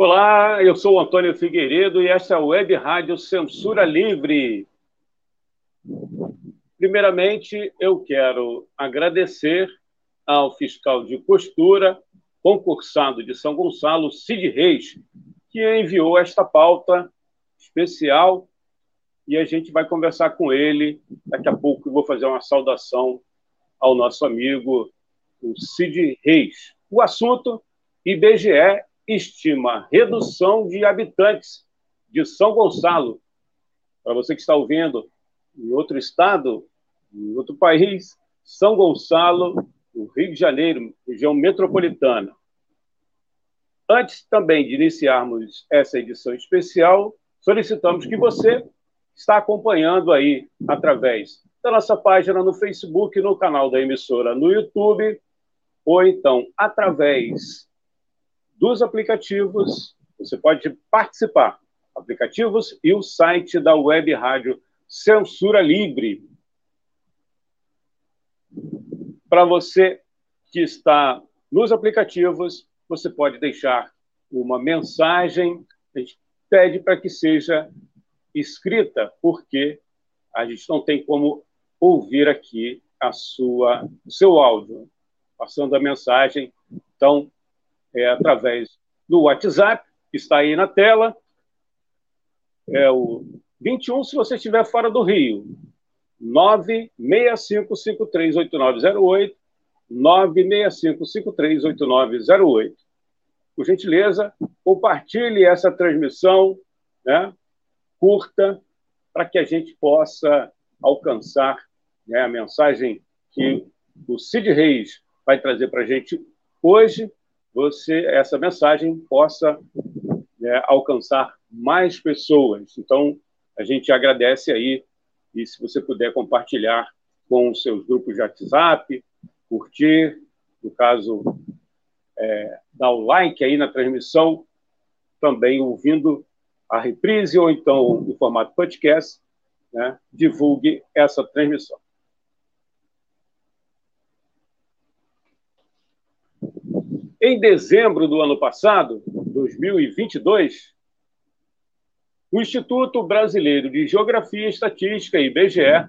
Olá, eu sou o Antônio Figueiredo e esta é a Web Rádio Censura Livre. Primeiramente, eu quero agradecer ao fiscal de postura, concursado de São Gonçalo, Cid Reis, que enviou esta pauta especial e a gente vai conversar com ele. Daqui a pouco eu vou fazer uma saudação ao nosso amigo, o Cid Reis. O assunto IBGE estima redução de habitantes de São Gonçalo. Para você que está ouvindo em outro estado, em outro país, São Gonçalo, Rio de Janeiro, região metropolitana. Antes também de iniciarmos essa edição especial, solicitamos que você está acompanhando aí através da nossa página no Facebook, no canal da emissora no YouTube, ou então através dos aplicativos. Você pode participar. Aplicativos e o site da Web Rádio Censura Livre. Para você que está nos aplicativos, você pode deixar uma mensagem. A gente pede para que seja escrita, porque a gente não tem como ouvir aqui a sua, o seu áudio, passando a mensagem. Então, é, através do WhatsApp, que está aí na tela. É o 21, se você estiver fora do Rio. 965538908, 965538908. Por gentileza, compartilhe essa transmissão, né? curta, para que a gente possa alcançar né, a mensagem que o Cid Reis vai trazer para a gente hoje você essa mensagem possa né, alcançar mais pessoas. Então, a gente agradece aí e se você puder compartilhar com os seus grupos de WhatsApp, curtir, no caso, é, dar o like aí na transmissão, também ouvindo a reprise ou então no formato podcast, né, divulgue essa transmissão. Em dezembro do ano passado, 2022, o Instituto Brasileiro de Geografia e Estatística, IBGE,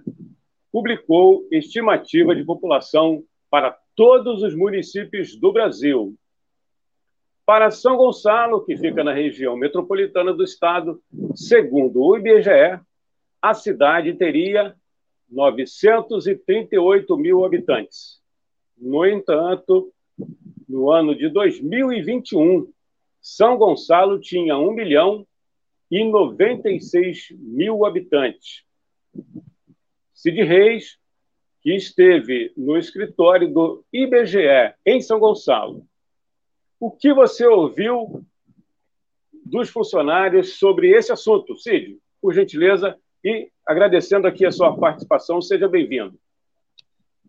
publicou estimativa de população para todos os municípios do Brasil. Para São Gonçalo, que fica na região metropolitana do estado, segundo o IBGE, a cidade teria 938 mil habitantes. No entanto, no ano de 2021, São Gonçalo tinha 1 milhão e 96 mil habitantes. Cid Reis, que esteve no escritório do IBGE em São Gonçalo. O que você ouviu dos funcionários sobre esse assunto, Cid? Por gentileza, e agradecendo aqui a sua participação, seja bem-vindo.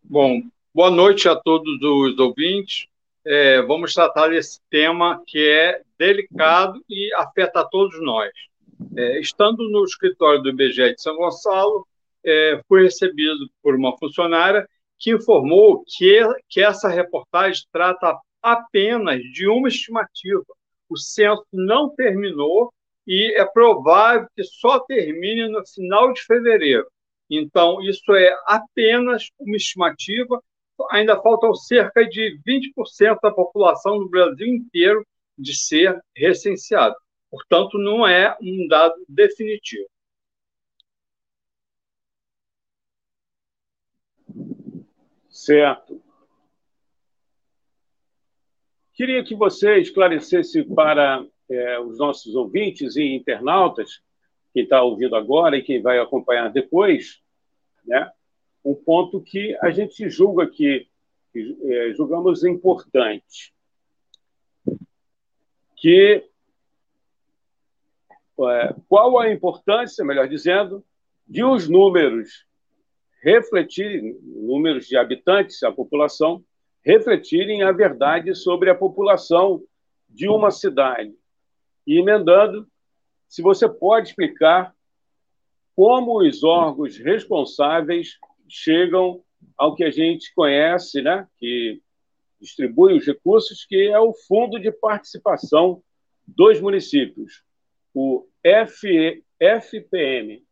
Bom, boa noite a todos os ouvintes é, vamos tratar desse tema que é delicado e afeta a todos nós. É, estando no escritório do IBGE de São Gonçalo, é, fui recebido por uma funcionária que informou que, que essa reportagem trata apenas de uma estimativa. O censo não terminou e é provável que só termine no final de fevereiro. Então, isso é apenas uma estimativa ainda faltam cerca de 20% da população do Brasil inteiro de ser recenseado. Portanto, não é um dado definitivo. Certo. Queria que você esclarecesse para é, os nossos ouvintes e internautas, quem está ouvindo agora e quem vai acompanhar depois, né, um ponto que a gente julga que, é, julgamos importante, que é, qual a importância, melhor dizendo, de os números refletirem, números de habitantes, a população, refletirem a verdade sobre a população de uma cidade. E emendando, se você pode explicar como os órgãos responsáveis chegam ao que a gente conhece, né, que distribui os recursos, que é o Fundo de Participação dos Municípios, o FPM.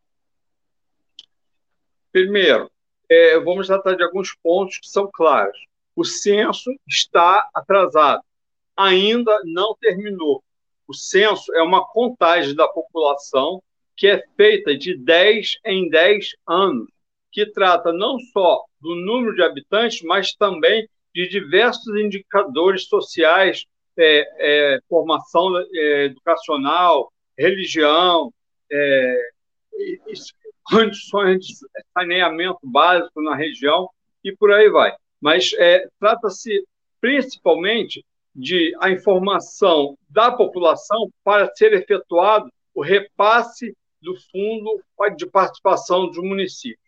Primeiro, é, vamos tratar de alguns pontos que são claros. O censo está atrasado, ainda não terminou. O censo é uma contagem da população que é feita de 10 em 10 anos, que trata não só do número de habitantes, mas também de diversos indicadores sociais, é, é, formação é, educacional, religião, é, condições de saneamento básico na região e por aí vai. Mas é, trata-se principalmente de a informação da população para ser efetuado o repasse do Fundo de Participação dos Municípios.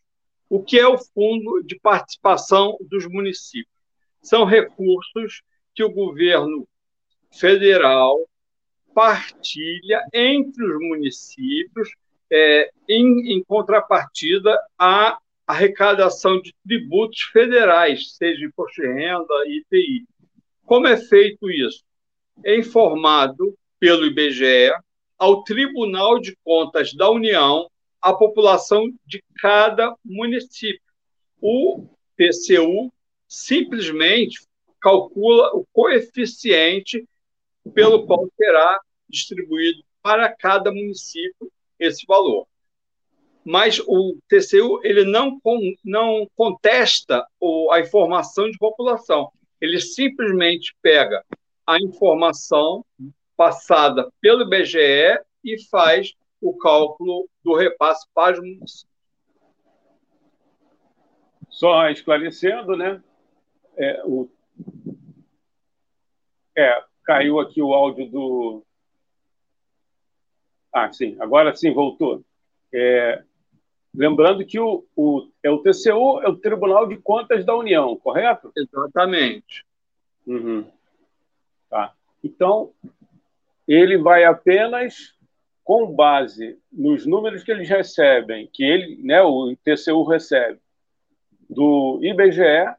O que é o Fundo de Participação dos Municípios? São recursos que o governo federal partilha entre os municípios é, em, em contrapartida à arrecadação de tributos federais, seja imposto de renda, IPI. Como é feito isso? É informado pelo IBGE ao Tribunal de Contas da União a população de cada município. O TCU simplesmente calcula o coeficiente pelo qual será distribuído para cada município esse valor. Mas o TCU ele não, não contesta a informação de população. Ele simplesmente pega a informação passada pelo IBGE e faz o cálculo do repasse para os municípios. Só esclarecendo, né? É, o... é, caiu aqui o áudio do, ah, sim, agora sim, voltou. É, lembrando que o, o, é o TCU é o Tribunal de Contas da União, correto? Exatamente. Uhum. Tá. Então, ele vai apenas com base nos números que eles recebem, que ele, né, o TCU recebe do IBGE,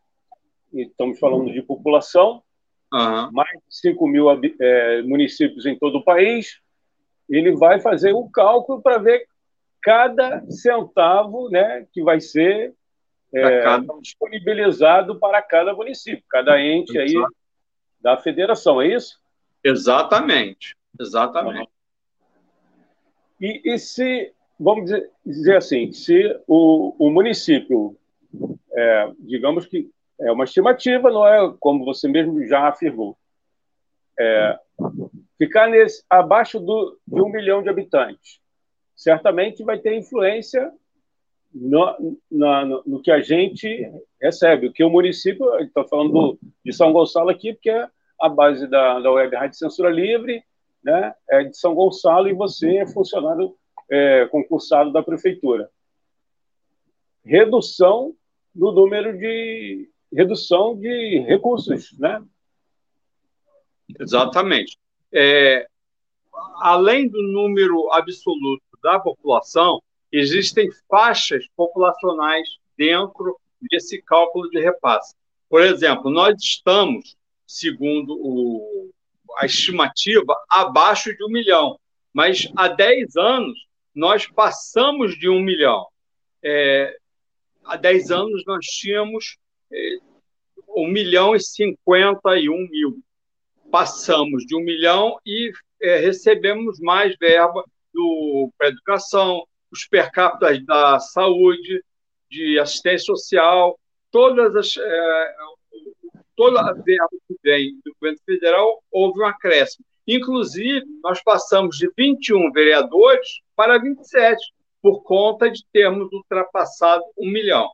estamos falando de população, uhum. mais de 5 mil é, municípios em todo o país, ele vai fazer um cálculo para ver cada centavo né, que vai ser é, cada... disponibilizado para cada município, cada ente aí da federação, é isso? Exatamente, exatamente. E, e se, vamos dizer, dizer, assim, se o, o município, é, digamos que é uma estimativa, não é? Como você mesmo já afirmou, é, ficar nesse, abaixo do, de um milhão de habitantes, certamente vai ter influência no, no, no que a gente recebe. O que o município, estou falando do, de São Gonçalo aqui, porque é a base da, da Web Rádio Censura Livre, né, é de São Gonçalo e você é funcionário é, concursado da prefeitura. Redução do número de redução de recursos, né? Exatamente é, além do número absoluto da população, existem faixas populacionais dentro desse cálculo de repasse. Por exemplo, nós estamos, segundo o, a estimativa, abaixo de um milhão, mas há 10 anos nós passamos de um milhão. É, há 10 anos nós tínhamos é, 1 milhão e 51 mil passamos de um milhão e é, recebemos mais verba para educação, os per capita da saúde, de assistência social, todas as, é, toda a verba que vem do governo federal, houve um acréscimo. Inclusive, nós passamos de 21 vereadores para 27, por conta de termos ultrapassado um milhão.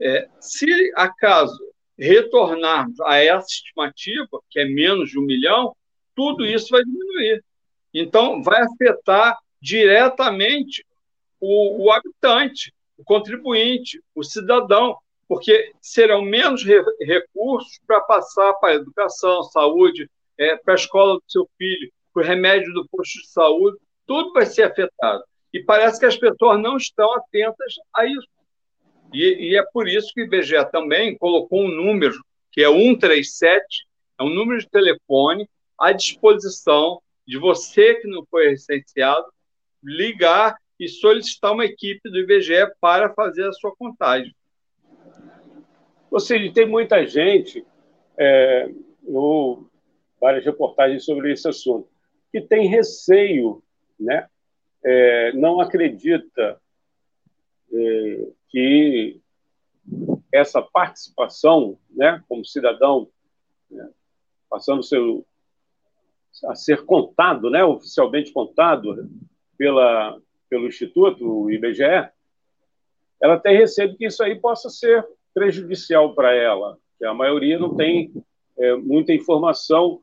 É, se acaso retornarmos a essa estimativa, que é menos de um milhão, tudo isso vai diminuir. Então, vai afetar diretamente o, o habitante, o contribuinte, o cidadão, porque serão menos re recursos para passar para a educação, saúde, é, para a escola do seu filho, para o remédio do posto de saúde, tudo vai ser afetado. E parece que as pessoas não estão atentas a isso. E, e é por isso que o IBGE também colocou um número, que é 137, é um número de telefone à disposição de você que não foi recenseado, ligar e solicitar uma equipe do IBGE para fazer a sua contagem. Ou seja, tem muita gente, é, no, várias reportagens sobre esse assunto, que tem receio, né? É, não acredita é, que essa participação, né, como cidadão, né, passando seu, a ser contado, né, oficialmente contado pela, pelo Instituto, o IBGE, ela tem receio que isso aí possa ser prejudicial para ela, que a maioria não tem é, muita informação.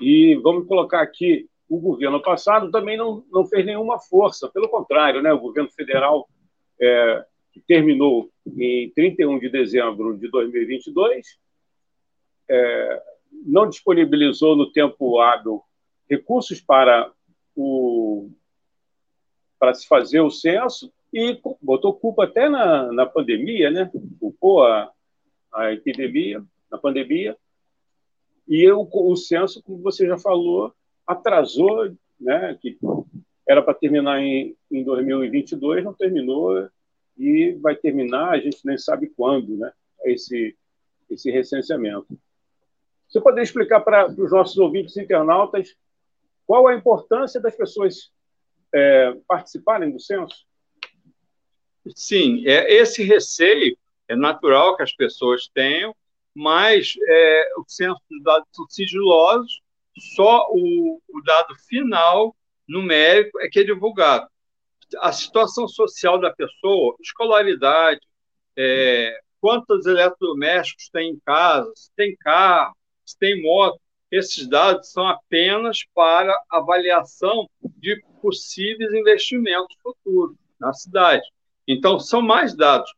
E vamos colocar aqui, o governo passado também não, não fez nenhuma força, pelo contrário, né, o governo federal, é, que terminou em 31 de dezembro de 2022, é, não disponibilizou no tempo hábil recursos para o para se fazer o censo e botou culpa até na, na pandemia, né? Culpou a, a epidemia, na pandemia. E eu, o censo, como você já falou, atrasou, né? Que era para terminar em, em 2022, não terminou e vai terminar, a gente nem sabe quando, né? Esse, esse recenseamento. Você poderia explicar para os nossos ouvintes internautas qual a importância das pessoas é, participarem do censo? Sim, é, esse receio é natural que as pessoas tenham, mas é, o censo dos dados sigilosos, só o, o dado final, numérico, é que é divulgado. A situação social da pessoa, escolaridade, é, quantos eletrodomésticos tem em casa, se tem carro, se tem moto, esses dados são apenas para avaliação de possíveis investimentos futuros na cidade. Então, são mais dados.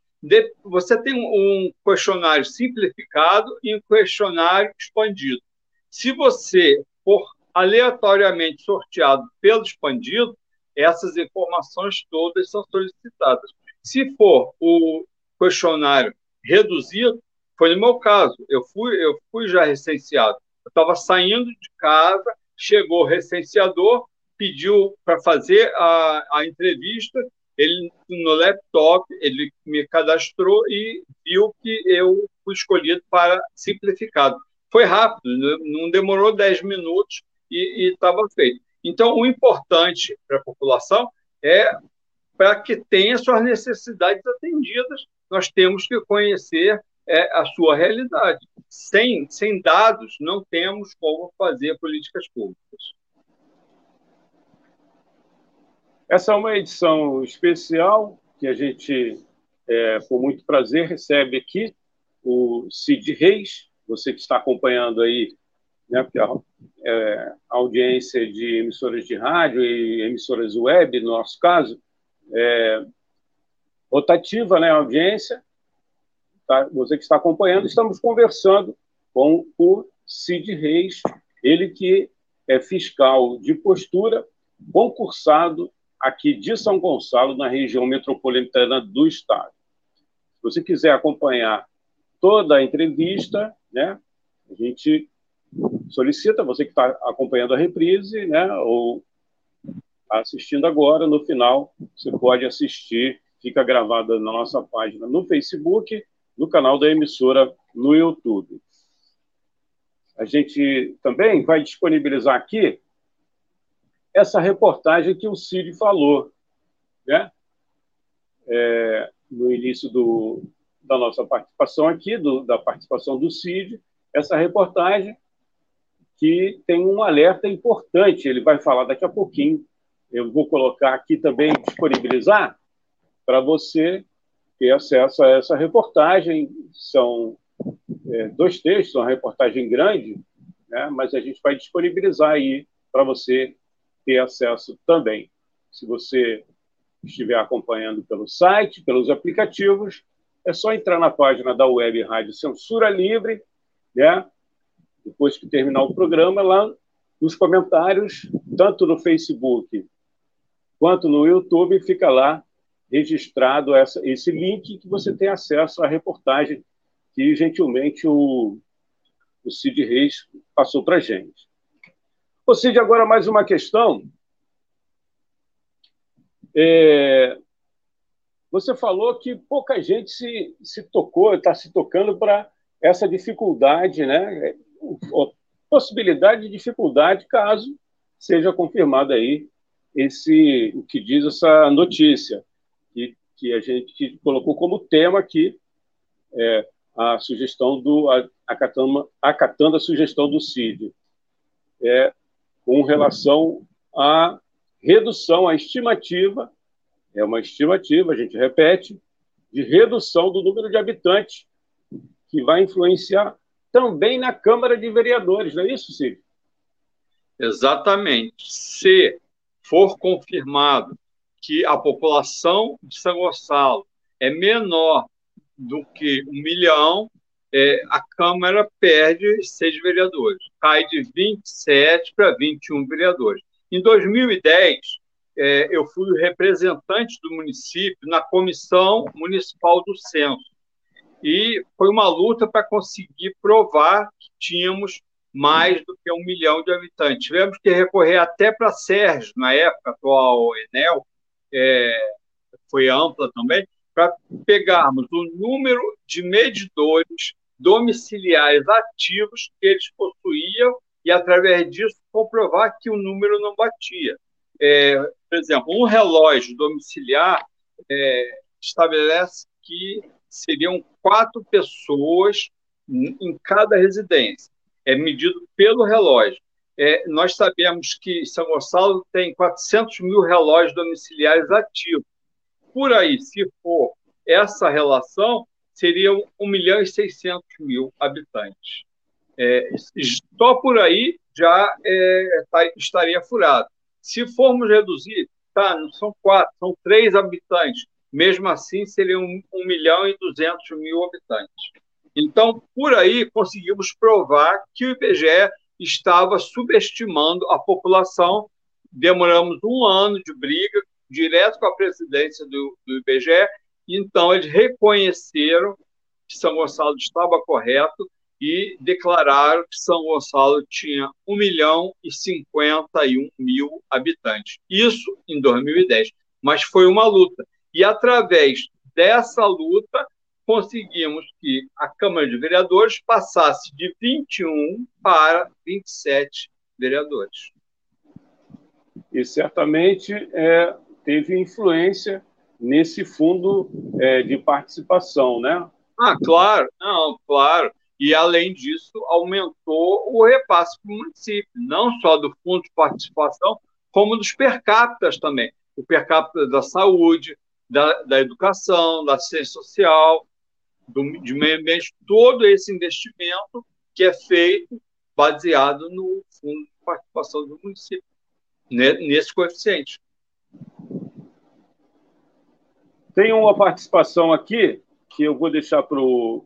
Você tem um questionário simplificado e um questionário expandido. Se você for aleatoriamente sorteado pelo expandido, essas informações todas são solicitadas. Se for o questionário reduzido, foi no meu caso. Eu fui, eu fui já recenseado. Eu estava saindo de casa, chegou o recenseador, pediu para fazer a, a entrevista. Ele no laptop ele me cadastrou e viu que eu fui escolhido para simplificado. Foi rápido, não demorou 10 minutos e estava feito. Então, o importante para a população é para que tenha suas necessidades atendidas, nós temos que conhecer é a sua realidade. Sem, sem dados, não temos como fazer políticas públicas. Essa é uma edição especial que a gente, é, com muito prazer, recebe aqui o Cid Reis, você que está acompanhando aí, né, a, é, audiência de emissoras de rádio e emissoras web, no nosso caso, é rotativa, né, a audiência, tá, você que está acompanhando, estamos conversando com o Cid Reis, ele que é fiscal de postura, concursado aqui de São Gonçalo, na região metropolitana do estado. Se você quiser acompanhar toda a entrevista, né, a gente solicita, você que está acompanhando a reprise, né, ou assistindo agora, no final, você pode assistir, fica gravada na nossa página no Facebook no canal da emissora no YouTube. A gente também vai disponibilizar aqui essa reportagem que o Cid falou, né? É, no início do, da nossa participação aqui, do, da participação do Cid, essa reportagem que tem um alerta importante, ele vai falar daqui a pouquinho. Eu vou colocar aqui também, disponibilizar para você ter acesso a essa reportagem. São é, dois textos, uma reportagem grande, né, mas a gente vai disponibilizar aí para você ter acesso também. Se você estiver acompanhando pelo site, pelos aplicativos, é só entrar na página da Web Rádio Censura Livre, né? depois que terminar o programa, lá nos comentários, tanto no Facebook quanto no YouTube, fica lá registrado essa, esse link que você tem acesso à reportagem que gentilmente o, o Cid Reis passou para gente. Ô Cid, agora mais uma questão. É, você falou que pouca gente se, se tocou, está se tocando para essa dificuldade, né? possibilidade de dificuldade caso seja confirmado aí esse o que diz essa notícia que, que a gente colocou como tema aqui é, a sugestão do acatando, acatando a sugestão do CID é, com relação à redução, à estimativa é uma estimativa, a gente repete, de redução do número de habitantes que vai influenciar também na Câmara de Vereadores, não é isso, Cid? Exatamente. Se for confirmado que a população de São Gonçalo é menor do que um milhão, é, a Câmara perde seis vereadores, cai de 27 para 21 vereadores. Em 2010, é, eu fui o representante do município na Comissão Municipal do Censo e foi uma luta para conseguir provar que tínhamos mais do que um milhão de habitantes. Tivemos que recorrer até para a Sérgio, na época, atual Enel, é, foi ampla também, para pegarmos o número de medidores domiciliares ativos que eles possuíam e, através disso, comprovar que o número não batia. É, por exemplo, um relógio domiciliar é, estabelece que seriam quatro pessoas em cada residência. É medido pelo relógio. É, nós sabemos que São Gonçalo tem 400 mil relógios domiciliares ativos. Por aí, se for essa relação, seriam 1 milhão e 600 mil habitantes. É, só por aí já é, tá, estaria furado. Se formos reduzir, tá, não são quatro, são três habitantes mesmo assim seriam 1 milhão e 200 mil habitantes. Então, por aí, conseguimos provar que o IBGE estava subestimando a população. Demoramos um ano de briga, direto com a presidência do, do IBGE, então eles reconheceram que São Gonçalo estava correto e declararam que São Gonçalo tinha 1 milhão e 51 mil habitantes. Isso em 2010. Mas foi uma luta. E, através dessa luta, conseguimos que a Câmara de Vereadores passasse de 21 para 27 vereadores. E certamente é, teve influência nesse fundo é, de participação, né? Ah, claro, não, claro. E, além disso, aumentou o repasse para o município, não só do fundo de participação, como dos per capita também. O per capita da saúde, da, da educação, da ciência social, do, de meio ambiente, todo esse investimento que é feito baseado no fundo de participação do município, nesse coeficiente. Tem uma participação aqui que eu vou deixar para o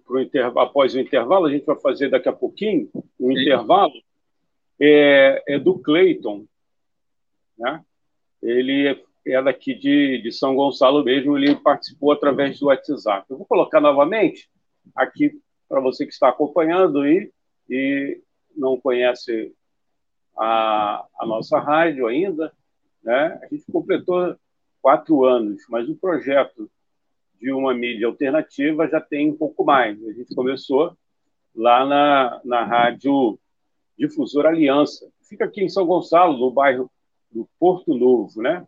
após o intervalo, a gente vai fazer daqui a pouquinho, um Sim. intervalo, é, é do Cleiton. Né? Ele é daqui de, de São Gonçalo mesmo, ele participou através do WhatsApp. Eu vou colocar novamente aqui para você que está acompanhando e, e não conhece a, a nossa rádio ainda, né? A gente completou quatro anos, mas o projeto de uma mídia alternativa já tem um pouco mais. A gente começou lá na, na rádio Difusora Aliança, fica aqui em São Gonçalo, no bairro do Porto Novo, né?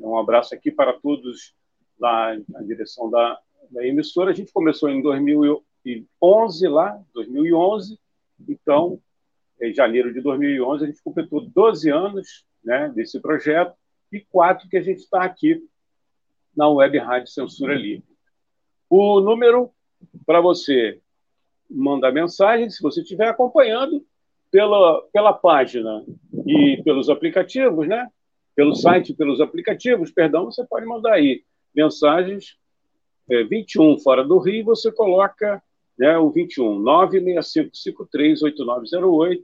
Um abraço aqui para todos lá na direção da, da emissora. A gente começou em 2011 lá, 2011. Então, em janeiro de 2011, a gente completou 12 anos né, desse projeto e quatro que a gente está aqui na Web Rádio Censura Livre. o número para você mandar mensagem, se você estiver acompanhando pela, pela página e pelos aplicativos, né? Pelo site, pelos aplicativos, perdão, você pode mandar aí mensagens é, 21 fora do Rio, você coloca né, o 21 965538908,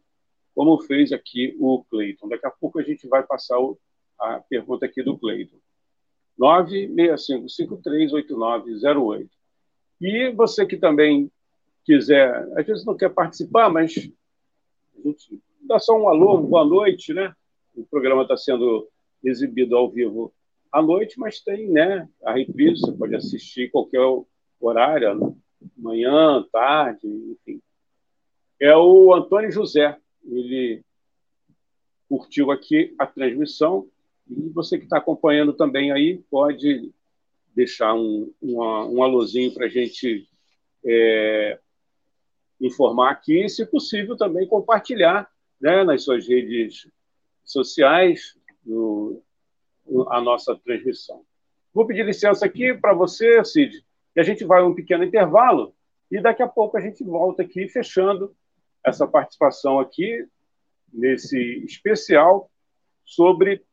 como fez aqui o Cleiton. Daqui a pouco a gente vai passar o, a pergunta aqui do Cleiton. 965538908. E você que também quiser, às vezes não quer participar, mas dá só um alô, boa noite, né? O programa está sendo exibido ao vivo à noite, mas tem né, a reprise, você pode assistir qualquer horário, manhã, tarde, enfim. É o Antônio José, ele curtiu aqui a transmissão e você que está acompanhando também aí pode deixar um, uma, um alôzinho para a gente é, informar aqui e, se possível, também compartilhar né, nas suas redes sociais a nossa transmissão. Vou pedir licença aqui para você, Cid, que a gente vai a um pequeno intervalo e daqui a pouco a gente volta aqui fechando essa participação aqui nesse especial sobre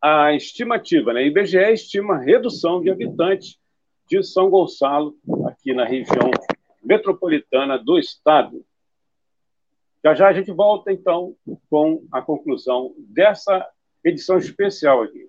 a estimativa. Né? IBGE estima redução de habitantes de São Gonçalo aqui na região metropolitana do Estado. Já já a gente volta, então, com a conclusão dessa edição especial aqui.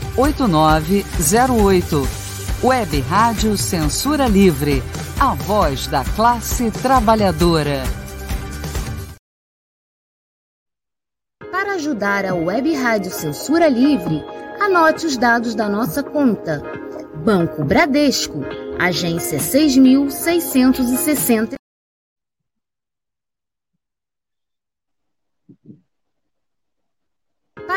8908. Web Rádio Censura Livre, a voz da classe trabalhadora. Para ajudar a Web Rádio Censura Livre, anote os dados da nossa conta. Banco Bradesco, agência 6660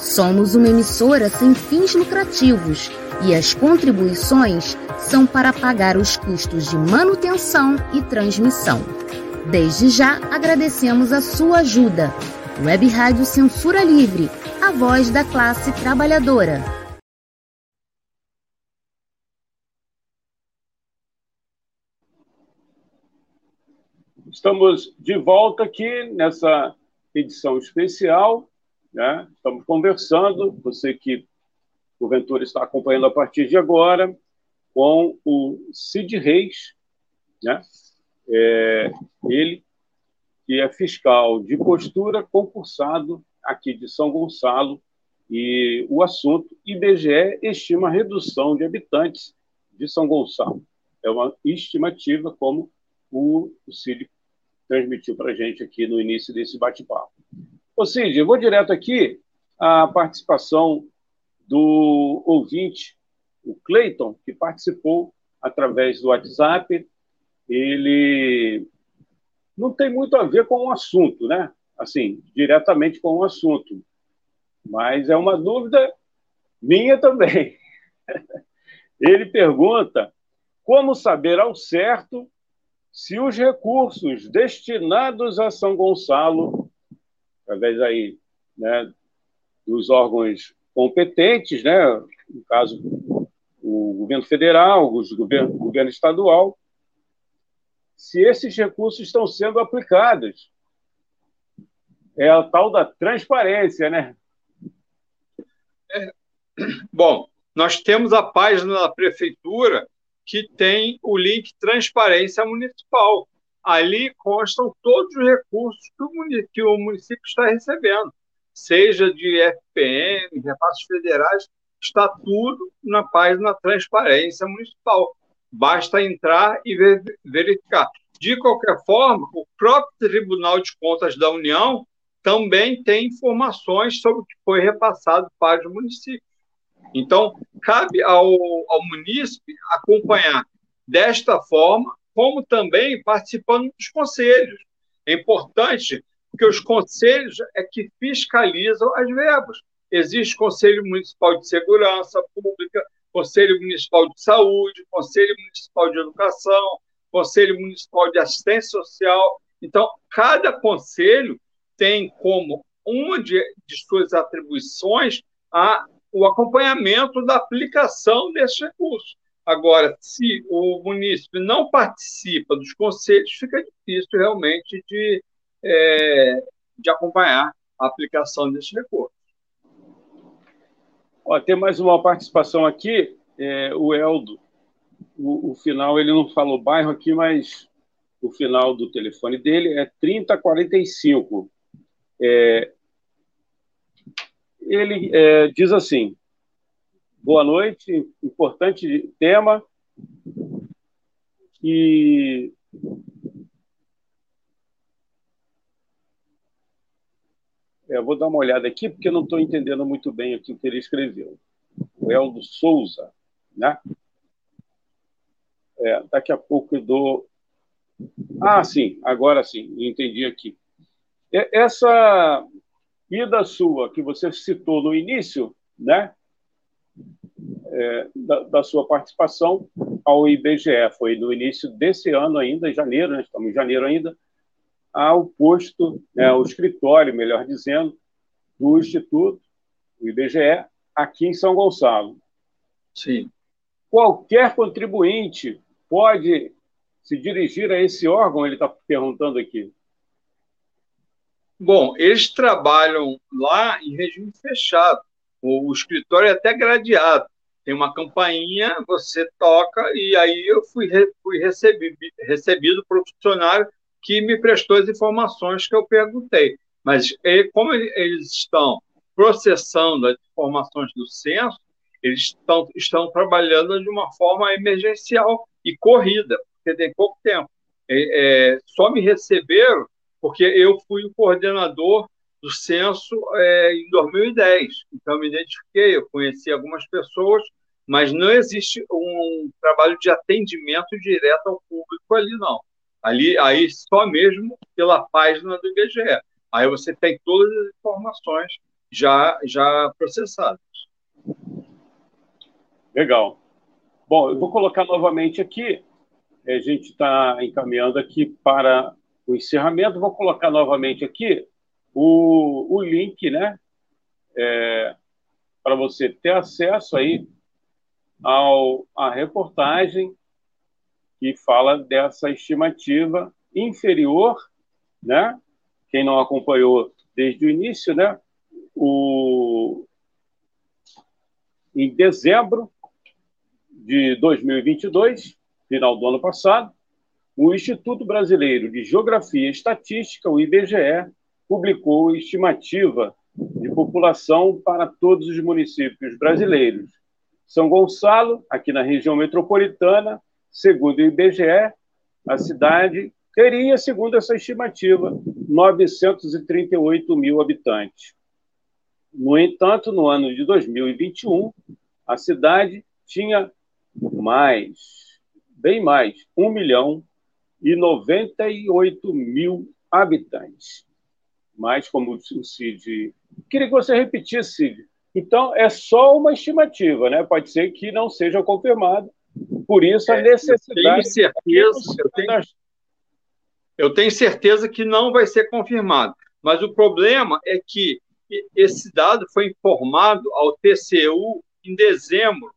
Somos uma emissora sem fins lucrativos e as contribuições são para pagar os custos de manutenção e transmissão. Desde já agradecemos a sua ajuda. Web Rádio Censura Livre, a voz da classe trabalhadora. Estamos de volta aqui nessa edição especial né? Estamos conversando, você que porventura está acompanhando a partir de agora, com o Cid Reis, né? É, ele que é fiscal de postura concursado aqui de São Gonçalo, e o assunto IBGE estima redução de habitantes de São Gonçalo. É uma estimativa, como o, Cid transmitiu para a gente aqui no início desse bate-papo. Ô Cid, eu vou direto aqui à participação do ouvinte, o Cleiton, que participou através do WhatsApp. Ele não tem muito a ver com o assunto, né? Assim, diretamente com o assunto, mas é uma dúvida minha também. Ele pergunta como saber ao certo se os recursos destinados a São Gonçalo, através aí, né, dos órgãos competentes, né, no caso o governo federal, o governo, o governo estadual, se esses recursos estão sendo aplicados. É a tal da transparência, né? É. Bom, nós temos a página da prefeitura que tem o link Transparência Municipal. Ali constam todos os recursos que o município, que o município está recebendo, seja de FPM, repassos federais, está tudo na página Transparência Municipal. Basta entrar e verificar. De qualquer forma, o próprio Tribunal de Contas da União também tem informações sobre o que foi repassado para os municípios. Então, cabe ao, ao munícipe acompanhar desta forma, como também participando dos conselhos. É importante porque os conselhos é que fiscalizam as verbas. Existe Conselho Municipal de Segurança Pública, Conselho Municipal de Saúde, Conselho Municipal de Educação, Conselho Municipal de Assistência Social. Então, cada conselho tem como uma de, de suas atribuições a, o acompanhamento da aplicação desses recursos. Agora, se o município não participa dos conselhos, fica difícil realmente de, é, de acompanhar a aplicação desses recursos. Ó, tem mais uma participação aqui, é, o Eldo. O, o, final, ele não falou bairro aqui, mas o final do telefone dele é 3045. É, ele é, diz assim: boa noite, importante tema. E É, vou dar uma olhada aqui, porque não estou entendendo muito bem o que ele escreveu. O Eldo Souza, né? É, daqui a pouco eu dou. Ah, sim, agora sim, entendi aqui. Essa ida sua que você citou no início, né? É, da, da, sua participação ao IBGE, foi no início desse ano ainda, em janeiro, né? estamos em janeiro ainda, ao posto, né, ao escritório, melhor dizendo, do Instituto, o IBGE, aqui em São Gonçalo. Sim. Qualquer contribuinte pode se dirigir a esse órgão, ele está perguntando aqui. Bom, eles trabalham lá em regime fechado. O, o escritório é até gradeado. Tem uma campainha, você toca, e aí eu fui, fui recebido, recebido por um funcionário que me prestou as informações que eu perguntei. Mas como eles estão processando as informações do censo, eles estão, estão trabalhando de uma forma emergencial e corrida, porque tem pouco tempo. É, é, só me receberam porque eu fui o coordenador do censo é, em 2010. Então, eu me identifiquei, eu conheci algumas pessoas, mas não existe um trabalho de atendimento direto ao público ali, não. Ali, aí só mesmo pela página do IBGE. Aí você tem todas as informações já, já processadas. Legal. Bom, eu vou colocar novamente aqui. A gente está encaminhando aqui para o encerramento. Vou colocar novamente aqui o, o link, né? É, para você ter acesso aí ao, à reportagem que fala dessa estimativa inferior, né? Quem não acompanhou desde o início, né? O... Em dezembro de 2022, final do ano passado, o Instituto Brasileiro de Geografia e Estatística, o IBGE, publicou estimativa de população para todos os municípios brasileiros. São Gonçalo, aqui na região metropolitana, Segundo o IBGE, a cidade teria, segundo essa estimativa, 938 mil habitantes. No entanto, no ano de 2021, a cidade tinha mais, bem mais, 1 milhão e 98 mil habitantes. mas como o Cid... Queria que você repetisse, Cid. Então, é só uma estimativa, né? Pode ser que não seja confirmado. Por isso, a é, necessidade... Eu tenho certeza, eu tenho, eu tenho certeza que não vai ser confirmado. Mas o problema é que esse dado foi informado ao TCU em dezembro,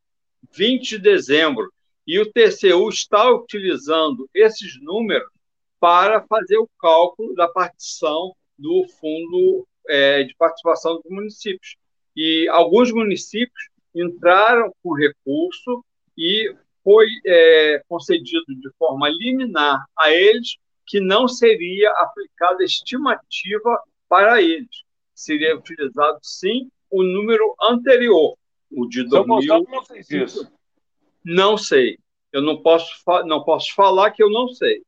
20 de dezembro, e o TCU está utilizando esses números para fazer o cálculo da partição do fundo é, de participação dos municípios. E alguns municípios entraram com recurso e foi é, concedido de forma liminar a eles que não seria aplicada estimativa para eles. Seria utilizado, sim, o número anterior, o de São 2000. não fez isso. Não sei. Eu não posso, não posso falar que eu não sei.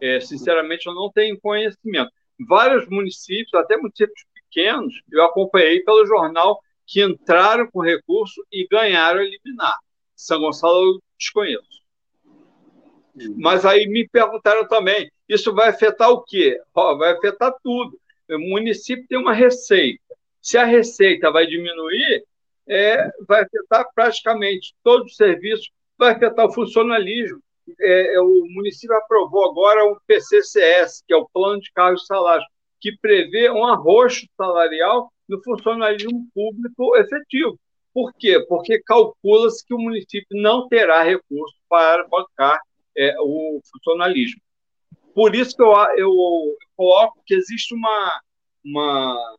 É, sinceramente, eu não tenho conhecimento. Vários municípios, até municípios pequenos, eu acompanhei pelo jornal que entraram com recurso e ganharam eliminar. São Gonçalo eu desconheço. Mas aí me perguntaram também, isso vai afetar o quê? Oh, vai afetar tudo. O município tem uma receita. Se a receita vai diminuir, é, vai afetar praticamente todos os serviços, vai afetar o funcionalismo. É, é o município aprovou agora o PCCS, que é o Plano de Cargos e Salários, que prevê um arroxo salarial no funcionalismo público efetivo. Por quê? Porque calcula-se que o município não terá recurso para bancar é, o funcionalismo. Por isso que eu, eu, eu coloco que existe uma, uma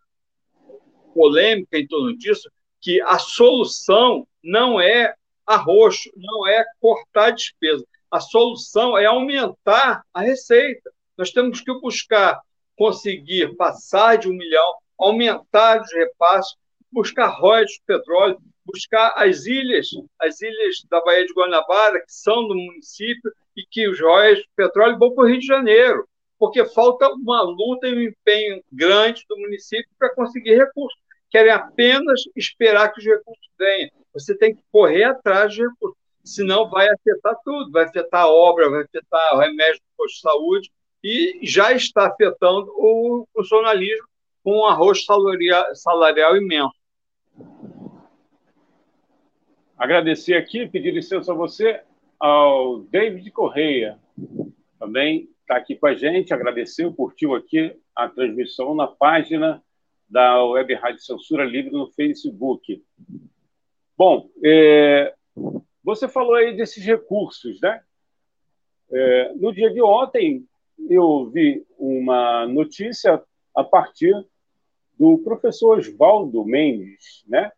polêmica em torno disso, que a solução não é arroxo, não é cortar despesa. A solução é aumentar a receita. Nós temos que buscar conseguir passar de um milhão, aumentar os repasses, buscar royalties de petróleo, buscar as ilhas, as ilhas da Baía de Guanabara, que são do município, e que os royalties de petróleo vão para o Rio de Janeiro, porque falta uma luta e um empenho grande do município para conseguir recursos. Querem apenas esperar que os recursos venham. Você tem que correr atrás de recursos, senão vai afetar tudo, vai afetar a obra, vai afetar o remédio do posto de saúde, e já está afetando o funcionalismo com um arroz salarial, salarial imenso. Agradecer aqui, pedir licença a você, ao David Correia, também está aqui com a gente, agradeceu, curtiu aqui a transmissão na página da Web Rádio Censura Livre no Facebook. Bom, é, você falou aí desses recursos, né? É, no dia de ontem, eu vi uma notícia a partir do professor Oswaldo Mendes, né?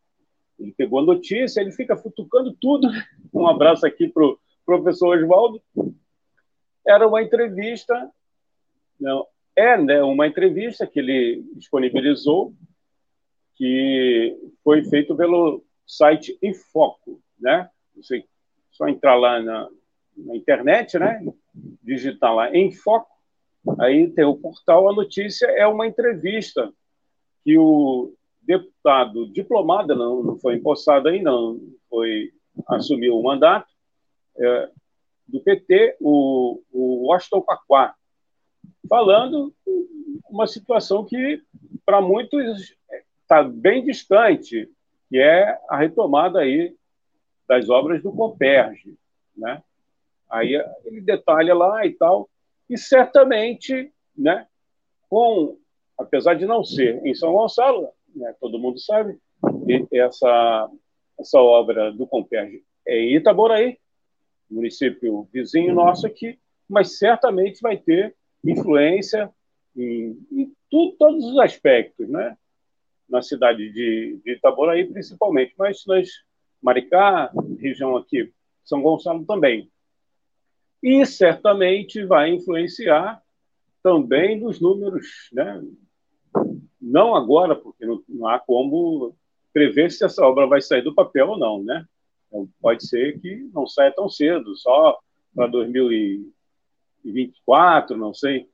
Ele pegou a notícia, ele fica futucando tudo. Um abraço aqui para o professor Oswaldo. Era uma entrevista, não, é né, uma entrevista que ele disponibilizou, que foi feito pelo site Infoco, né? Você só entrar lá na, na internet, né? Digitar lá Infoco, aí tem o portal. A notícia é uma entrevista que o deputado diplomado, não, não foi empossado ainda, não foi assumiu o mandato é, do PT, o, o Washington Paquá, falando uma situação que para muitos está bem distante, que é a retomada aí das obras do Comperge, né? Aí ele detalha lá e tal, e certamente, né, com apesar de não ser em São Gonçalo, né, todo mundo sabe, essa, essa obra do Comperge é em Itaboraí, município vizinho nosso aqui, mas certamente vai ter influência em, em tu, todos os aspectos, né? na cidade de, de Itaboraí, principalmente, mas nas Maricá, região aqui, São Gonçalo também. E certamente vai influenciar também nos números né, não agora, porque não, não, há como prever se essa obra vai sair do papel ou não, né? Então, pode ser que não saia tão cedo, só para 2024, não sei.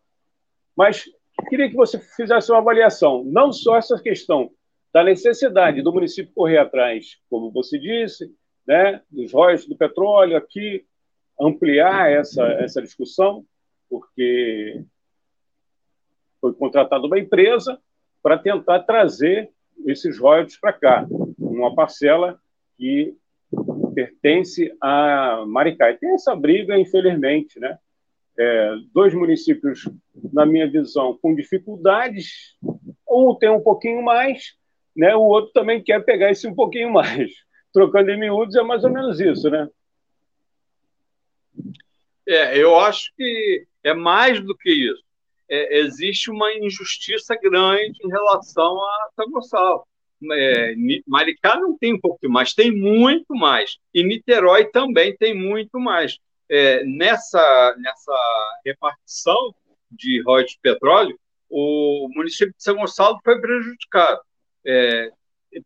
Mas queria que você fizesse uma avaliação, não só essa questão da necessidade do município correr atrás, como você disse, né, dos royalties do petróleo aqui, ampliar essa, essa discussão, porque foi contratada uma empresa para tentar trazer esses royalties para cá, uma parcela que pertence a Maricá. E tem essa briga, infelizmente, né? É, dois municípios, na minha visão, com dificuldades, um tem um pouquinho mais, né? o outro também quer pegar esse um pouquinho mais. Trocando em miúdos é mais ou menos isso, né? É, eu acho que é mais do que isso. É, existe uma injustiça grande em relação a São. É, Maricá não tem um pouco mais, tem muito mais. E Niterói também tem muito mais. É, nessa, nessa repartição de royalties de petróleo, o município de São Gonçalo foi prejudicado. É,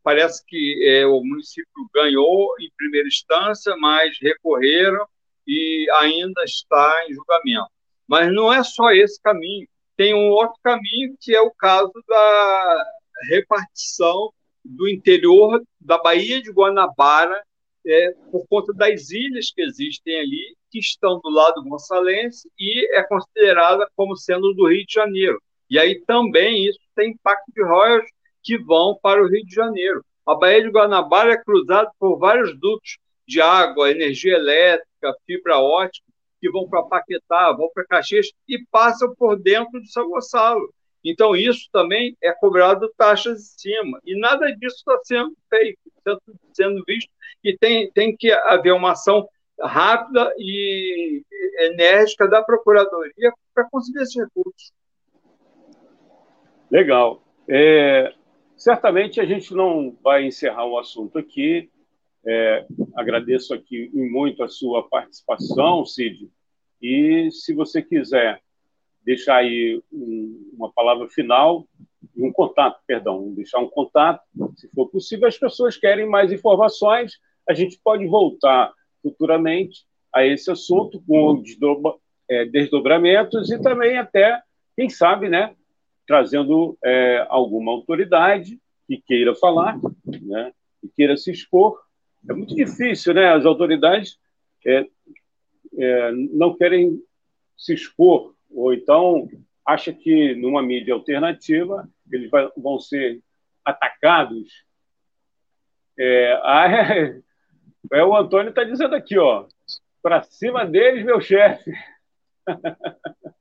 parece que é, o município ganhou em primeira instância, mas recorreram e ainda está em julgamento. Mas não é só esse caminho. Tem um outro caminho que é o caso da repartição do interior da Baía de Guanabara, é, por conta das ilhas que existem ali, que estão do lado gonçalense e é considerada como sendo do Rio de Janeiro. E aí também isso tem impacto de royalties que vão para o Rio de Janeiro. A Baía de Guanabara é cruzada por vários dutos de água, energia elétrica, fibra ótica, que vão para Paquetá, vão para Caxias e passam por dentro de São Gonçalo. Então, isso também é cobrado taxas em cima. E nada disso está sendo feito, sendo visto, e tem, tem que haver uma ação rápida e enérgica da Procuradoria para conseguir esses recursos. Legal. É, certamente a gente não vai encerrar o assunto aqui. É, agradeço aqui muito a sua participação, Cid. E se você quiser deixar aí um, uma palavra final um contato, perdão, deixar um contato, se for possível, as pessoas querem mais informações, a gente pode voltar futuramente a esse assunto com é, desdobramentos e também até, quem sabe, né, trazendo é, alguma autoridade que queira falar, né, que queira se expor. É muito difícil, né? As autoridades é, é não querem se expor ou então acha que numa mídia alternativa eles vão ser atacados. É, é, é o Antônio está dizendo aqui, ó, para cima deles, meu chefe.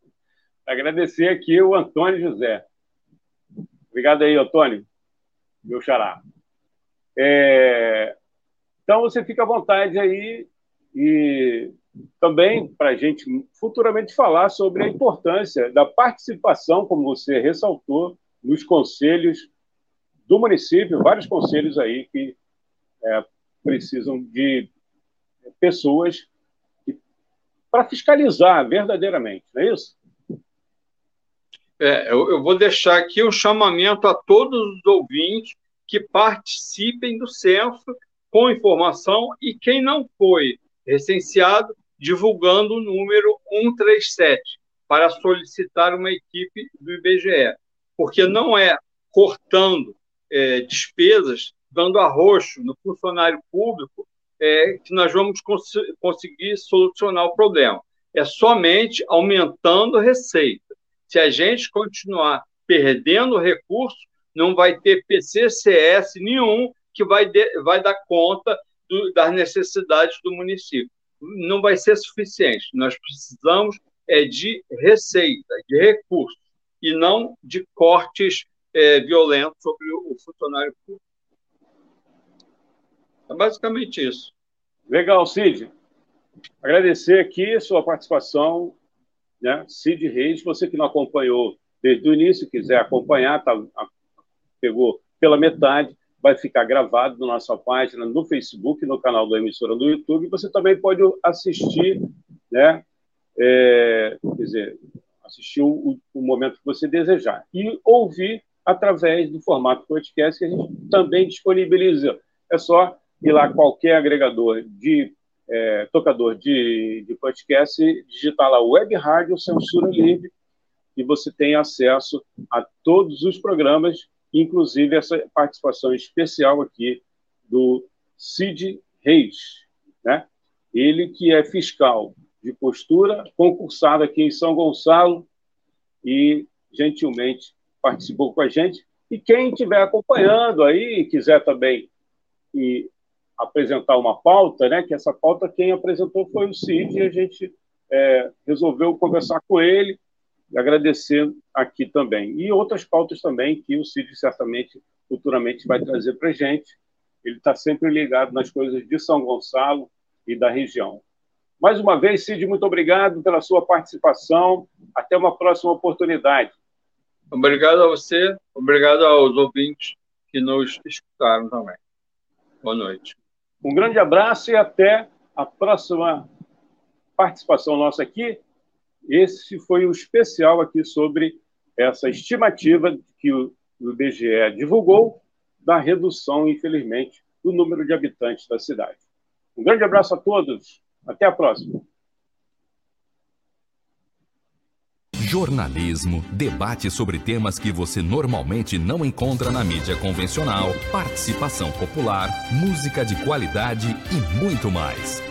Agradecer aqui o Antônio José. Obrigado aí, Antônio, meu xará. É, então, você fica à vontade aí e também para a gente futuramente falar sobre a importância da participação, como você ressaltou, nos conselhos do município, vários conselhos aí que é, precisam de pessoas para fiscalizar verdadeiramente, não é isso? É, eu, eu vou deixar aqui um chamamento a todos os ouvintes que participem do censo com informação e quem não foi recenseado, divulgando o número 137 para solicitar uma equipe do IBGE, porque não é cortando é, despesas, dando arroxo no funcionário público, é, que nós vamos cons conseguir solucionar o problema. É somente aumentando receita. Se a gente continuar perdendo recurso, não vai ter PCCS nenhum que vai, de, vai dar conta do, das necessidades do município. Não vai ser suficiente. Nós precisamos é, de receita, de recursos, e não de cortes é, violentos sobre o funcionário público. É basicamente isso. Legal, Cid. Agradecer aqui a sua participação, né? Cid Reis, você que não acompanhou desde o início, quiser acompanhar, tá, pegou pela metade, vai ficar gravado na nossa página no Facebook, no canal da emissora no YouTube. Você também pode assistir, né? É, quer dizer, assistir o, o, momento que você desejar. E ouvir através do formato podcast que a gente também disponibiliza. É só ir lá qualquer agregador de é, tocador de, de podcast, digitar lá Web Rádio Censura Livre e você tem acesso a todos os programas inclusive essa participação especial aqui do Cid Reis, né? ele que é fiscal de postura, concursado aqui em São Gonçalo e gentilmente participou com a gente. E quem estiver acompanhando aí, quiser também e apresentar uma pauta, né? Que essa pauta quem apresentou foi o Cid e a gente é, resolveu conversar com ele e agradecer aqui também. E outras pautas também que o Cid certamente futuramente vai trazer para a gente. Ele está sempre ligado nas coisas de São Gonçalo e da região. Mais uma vez, Cid, muito obrigado pela sua participação. Até uma próxima oportunidade. Obrigado a você, obrigado aos ouvintes que nos escutaram também. Boa noite. Um grande abraço e até a próxima participação nossa aqui. Esse foi o especial aqui sobre essa estimativa que o IBGE divulgou da redução, infelizmente, do número de habitantes da cidade. Um grande abraço a todos. Até a próxima. Jornalismo, debate sobre temas que você normalmente não encontra na mídia convencional, participação popular, música de qualidade e muito mais.